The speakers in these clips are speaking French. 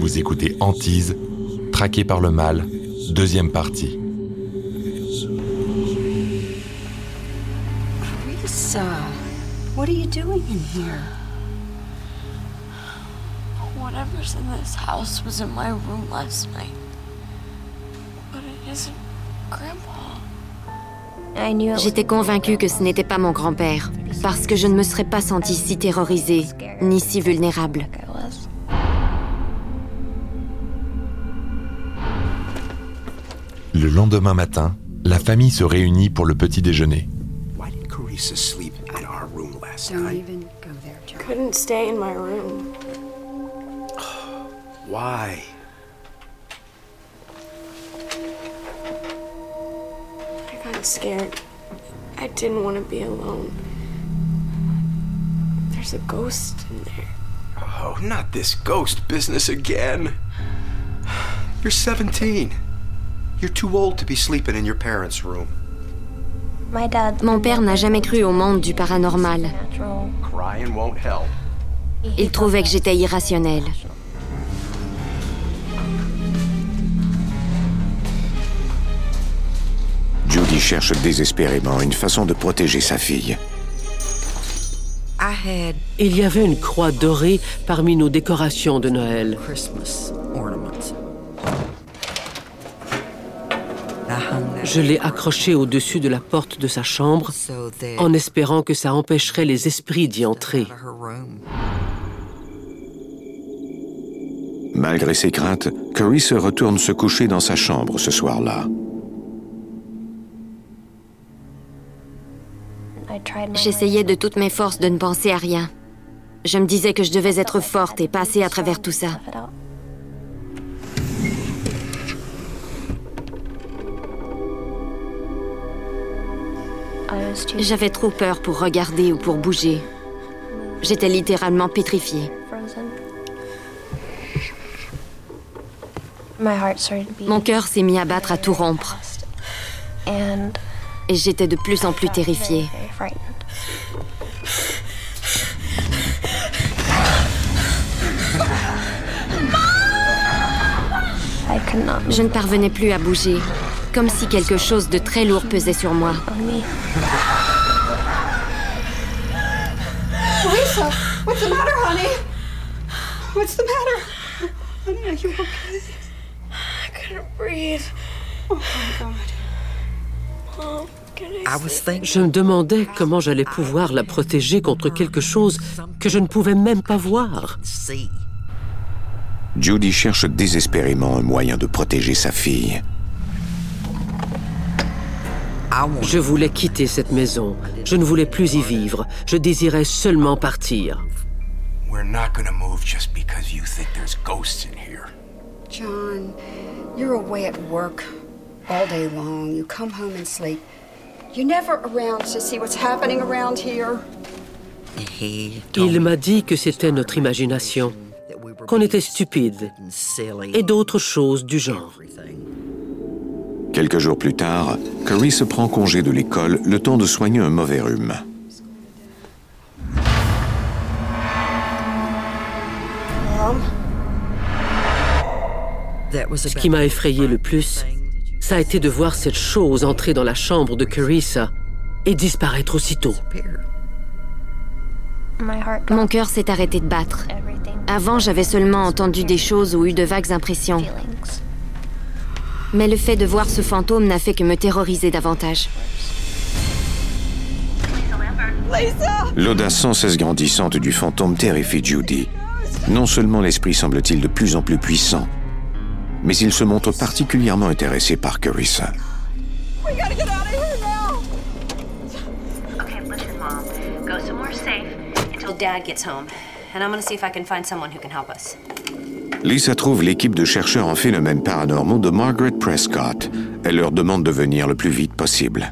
Vous écoutez Antise, traqué par le mal, deuxième partie. Lisa, what are you doing in here? Whatever's in this house was in my room last night. But it isn't Grandpa. J'étais convaincue que ce n'était pas mon grand-père, parce que je ne me serais pas sentie si terrorisée, ni si vulnérable. Le lendemain matin, la famille se réunit pour le petit déjeuner. Why? Scared. I didn't want to be alone. There's a ghost in there. Oh, not this ghost business again. You're 17. You're too old to be sleeping in your parents' room. Mon père n'a jamais cru au monde du paranormal. Il trouvait que j'étais irrationnelle. Cherche désespérément une façon de protéger sa fille. Il y avait une croix dorée parmi nos décorations de Noël. Je l'ai accrochée au-dessus de la porte de sa chambre en espérant que ça empêcherait les esprits d'y entrer. Malgré ses craintes, Curry se retourne se coucher dans sa chambre ce soir-là. J'essayais de toutes mes forces de ne penser à rien. Je me disais que je devais être forte et passer à travers tout ça. J'avais trop peur pour regarder ou pour bouger. J'étais littéralement pétrifiée. Mon cœur s'est mis à battre à tout rompre. Et j'étais de plus en plus terrifiée. Je ne parvenais plus à bouger, comme si quelque chose de très lourd pesait sur moi. Je me demandais comment j'allais pouvoir la protéger contre quelque chose que je ne pouvais même pas voir. Judy cherche désespérément un moyen de protéger sa fille. Je voulais quitter cette maison. Je ne voulais plus y vivre. Je désirais seulement partir. We're not gonna move just because you think there's ghosts in here. John, you're away at work all day long. You come home and sleep. You're never around to see what's happening around here. Il m'a dit que c'était notre imagination, qu'on était stupide et d'autres choses du genre. Quelques jours plus tard, Curry se prend congé de l'école le temps de soigner un mauvais rhume. Ce qui m'a effrayé le plus, ça a été de voir cette chose entrer dans la chambre de Carissa et disparaître aussitôt. Mon cœur s'est arrêté de battre. Avant, j'avais seulement entendu des choses ou eu de vagues impressions. Mais le fait de voir ce fantôme n'a fait que me terroriser davantage. L'audace sans cesse grandissante du fantôme terrifie Judy. Non seulement l'esprit semble-t-il de plus en plus puissant, mais il se montre particulièrement intéressé par Carissa. We gotta get out of here now. Okay, listen, Mom. Go somewhere safe until Dad gets home. And I'm gonna see if I can find someone who can help us. Lisa trouve l'équipe de chercheurs en phénomènes paranormaux de Margaret Prescott. Elle leur demande de venir le plus vite possible.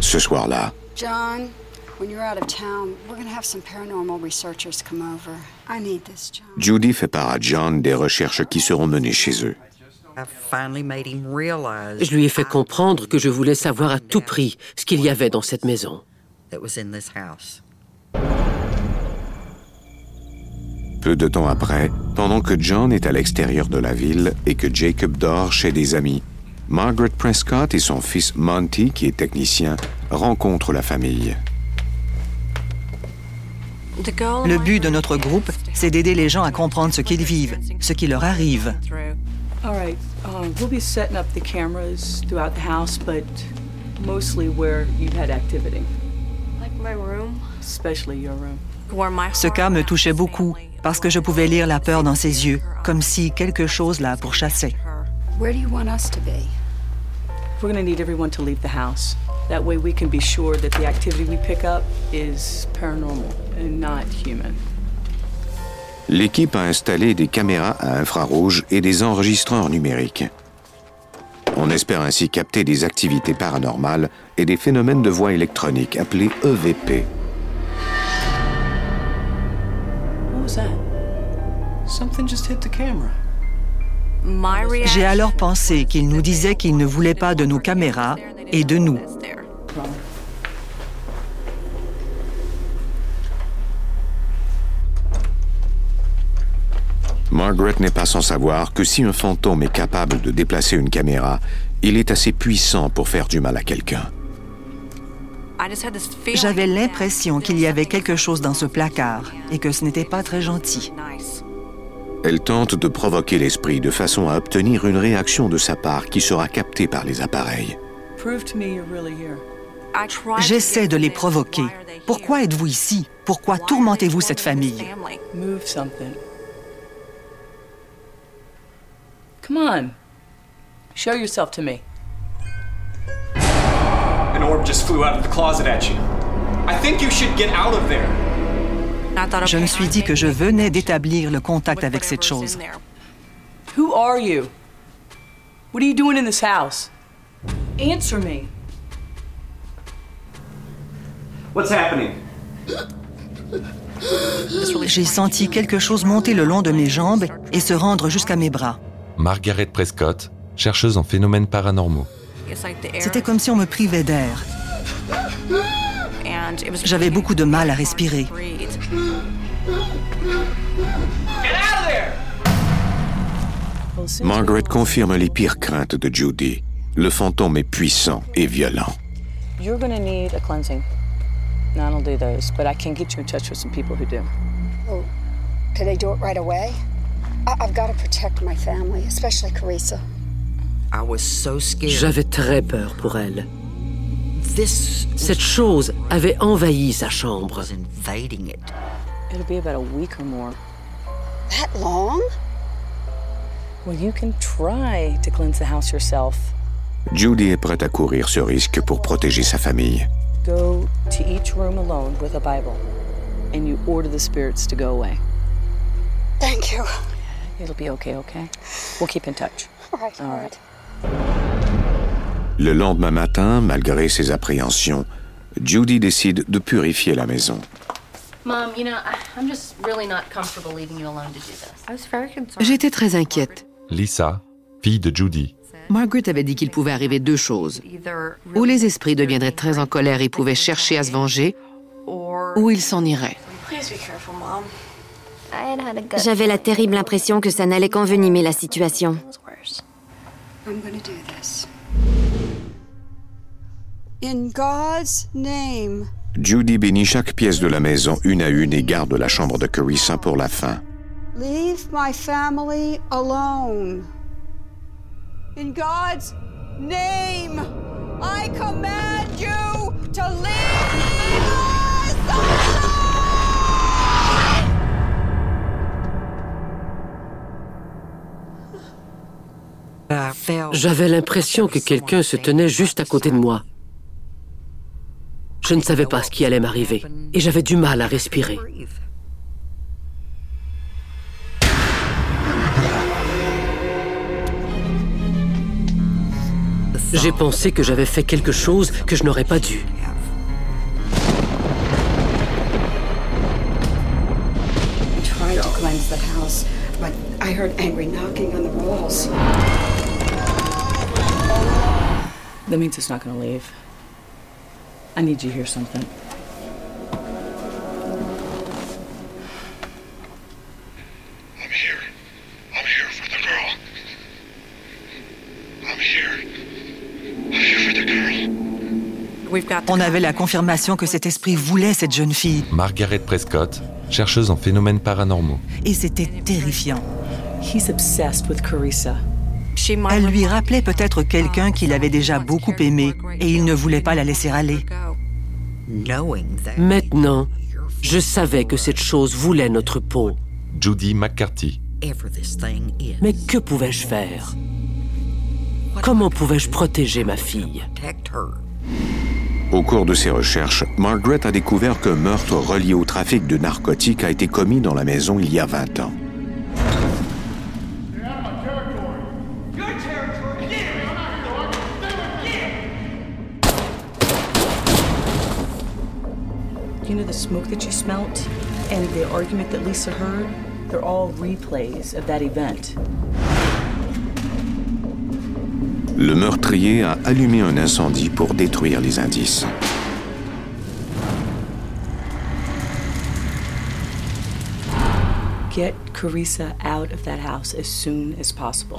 Ce soir-là, John, when you're out of town, we're gonna have some paranormal researchers come over. I need this, John. Judy fait part à John des recherches qui seront menées chez eux. Je lui ai fait comprendre que je voulais savoir à tout prix ce qu'il y avait dans cette maison. Peu de temps après, pendant que John est à l'extérieur de la ville et que Jacob dort chez des amis, Margaret Prescott et son fils Monty, qui est technicien, rencontrent la famille. Le but de notre groupe, c'est d'aider les gens à comprendre ce qu'ils vivent, ce qui leur arrive. All right, um, we'll be setting up the cameras throughout the house, but mostly where you've had activity. Like my room? Especially your room. Ce cas me touchait beaucoup parce que je pouvais lire la peur dans ses yeux, comme si quelque chose la pourchassait. Where do you want us to be? We're going to need everyone to leave the house. That way we can be sure that the activity we pick up is paranormal and not human. L'équipe a installé des caméras à infrarouge et des enregistreurs numériques. On espère ainsi capter des activités paranormales et des phénomènes de voix électronique appelés EVP. What was that? Something just hit the camera. J'ai alors pensé qu'il nous disait qu'il ne voulait pas de nos caméras et de nous. Margaret n'est pas sans savoir que si un fantôme est capable de déplacer une caméra, il est assez puissant pour faire du mal à quelqu'un. J'avais l'impression qu'il y avait quelque chose dans ce placard et que ce n'était pas très gentil. Elle tente de provoquer l'esprit de façon à obtenir une réaction de sa part qui sera captée par les appareils. Prove to me you're really here. J'essaie de les provoquer. Pourquoi êtes-vous ici? Pourquoi tourmentez-vous cette famille? Come on. Show yourself to me. An orb just flew out of the closet at you. I think you should get out of there. Je me suis dit que je venais d'établir le contact avec cette chose. Who are you? What are you doing in this house? Answer me. What's happening? J'ai senti quelque chose monter le long de mes jambes et se rendre jusqu'à mes bras. Margaret Prescott, chercheuse en phénomènes paranormaux. C'était comme si on me privait d'air. J'avais beaucoup de mal à respirer. Margaret confirme les pires craintes de Judy. Le fantôme est puissant et violent. And I don't do those, but I can get you in touch with some people who do. Oh, can they do it right away? I- I've got to protect my family, especially Carissa. J'avais très peur pour elle. Cette chose avait envahi sa chambre. It'll be about a week or more. That long? Well, you can try to cleanse the house yourself. Judy est prête à courir ce risque pour protéger sa famille. Go to each room alone with a Bible, and you order the spirits to go away. Thank you. It'll be okay, okay? We'll keep in touch. All right. All right. Le lendemain matin, malgré ses appréhensions, Judy décide de purifier la maison. Mom, you know, I- I'm just really not comfortable leaving you alone to do this. I was very concerned. J'étais très inquiète. Lisa, fille de Judy. Margaret avait dit qu'il pouvait arriver deux choses. Ou les esprits deviendraient très en colère et pouvaient chercher à se venger, ou ils s'en iraient. Please be careful, Mom. J'avais la terrible impression que ça n'allait qu'envenimer la situation. Judy bénit chaque pièce de la maison une à une et garde la chambre de Carissa pour la fin. Leave my family alone. J'avais l'impression que quelqu'un se tenait juste à côté de moi. Je ne savais pas ce qui allait m'arriver et j'avais du mal à respirer. J'ai pensé que j'avais fait quelque chose que je n'aurais pas dû. I tried to cleanse the house, but I heard angry knocking on the walls. That means it's not gonna leave. I need you to hear something. On avait la confirmation que cet esprit voulait cette jeune fille. Margaret Prescott, chercheuse en phénomènes paranormaux. Et c'était terrifiant. He's obsessed with Carissa. Elle lui rappelait peut-être quelqu'un qu'il avait déjà beaucoup aimé et il ne voulait pas la laisser aller. Maintenant, je savais que cette chose voulait notre peau. Judy McCarthy. Mais que pouvais-je faire? Comment pouvais-je protéger ma fille? Au cours de ses recherches, Margaret a découvert qu'un meurtre relié au trafic de narcotiques a été commis dans la maison il y a 20 ans. You know the smoke that you smelt and the argument that Lisa heard? They're all replays of that event. Le meurtrier a allumé un incendie pour détruire les indices. Get Carissa out of that house as soon as possible.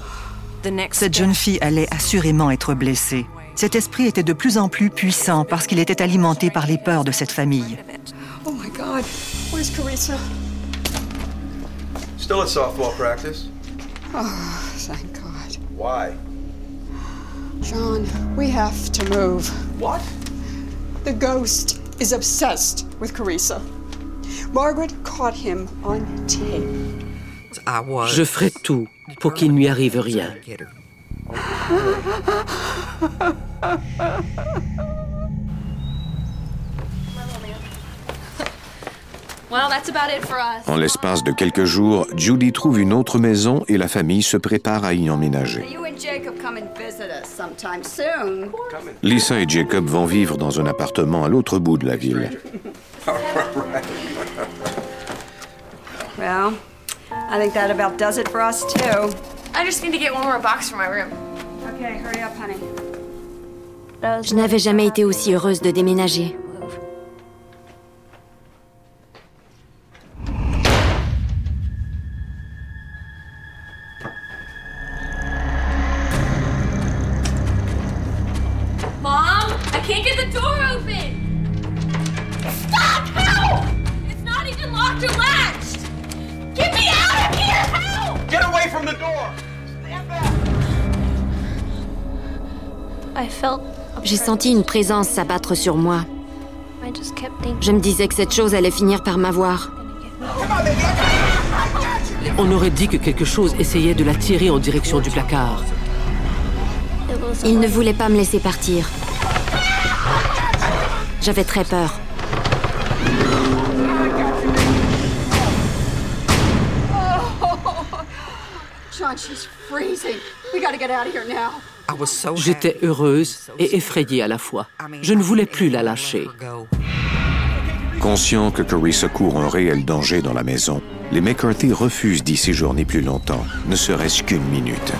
Cette jeune fille allait assurément être blessée. Cet esprit était de plus en plus puissant parce qu'il était alimenté par les peurs de cette famille. Oh my God, where's Carissa? Still at softball practice? Oh, thank God. Why? John, we have to move. What? The ghost is obsessed with Carissa. Margaret caught him on tape. Je ferai tout pour qu'il ne lui arrive rien. En l'espace de quelques jours, Judy trouve une autre maison et la famille se prépare à y emménager. You and Jacob come and visit us sometime soon. Lisa et Jacob vont vivre dans un appartement à l'autre bout de la ville. Well, I think that about does it for us too. I just need to get one more box for my room. Okay, hurry up, honey. Je n'avais jamais été aussi heureuse de déménager. J'ai senti une présence s'abattre sur moi. Je me disais que cette chose allait finir par m'avoir. On aurait dit que quelque chose essayait de la tirer en direction du placard. Il ne voulait pas me laisser partir. J'avais très peur. John, she's freezing. We gotta get out of here now. J'étais heureuse et effrayée à la fois. Je ne voulais plus la lâcher. Conscient que Carissa court un réel danger dans la maison, les McCarthy refusent d'y séjourner plus longtemps, ne serait-ce qu'une minute.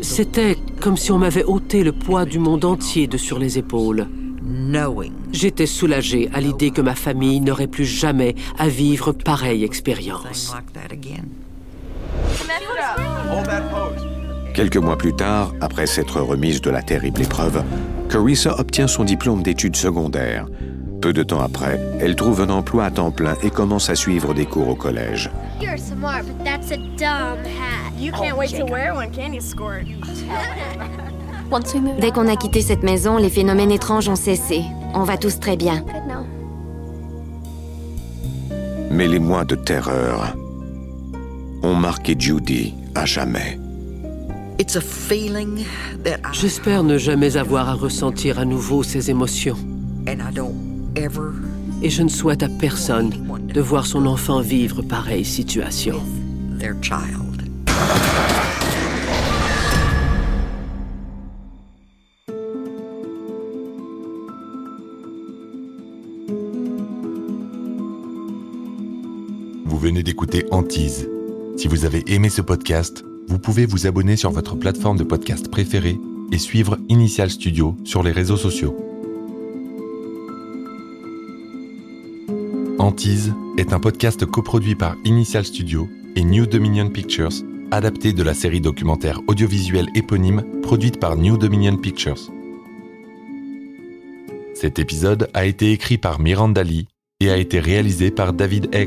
C'était comme si on m'avait ôté le poids du monde entier de sur les épaules. J'étais soulagée à l'idée que ma famille n'aurait plus jamais à vivre pareille expérience. Quelques mois plus tard, après s'être remise de la terrible épreuve, Carissa obtient son diplôme d'études secondaires. Peu de temps après, elle trouve un emploi à temps plein et commence à suivre des cours au collège. Dès qu'on a quitté cette maison, les phénomènes étranges ont cessé. On va tous très bien. Mais les mois de terreur ont marqué Judy à jamais. J'espère ne jamais avoir à ressentir à nouveau ces émotions. Et je ne souhaite à personne de voir son enfant vivre pareille situation. Vous venez d'écouter Antise. Si vous avez aimé ce podcast, vous pouvez vous abonner sur votre plateforme de podcast préférée et suivre Initial Studio sur les réseaux sociaux. Antise est un podcast coproduit par Initial Studio et New Dominion Pictures adapté de la série documentaire audiovisuelle éponyme produite par New Dominion Pictures. Cet épisode a été écrit par Miranda Lee et a été réalisé par David A.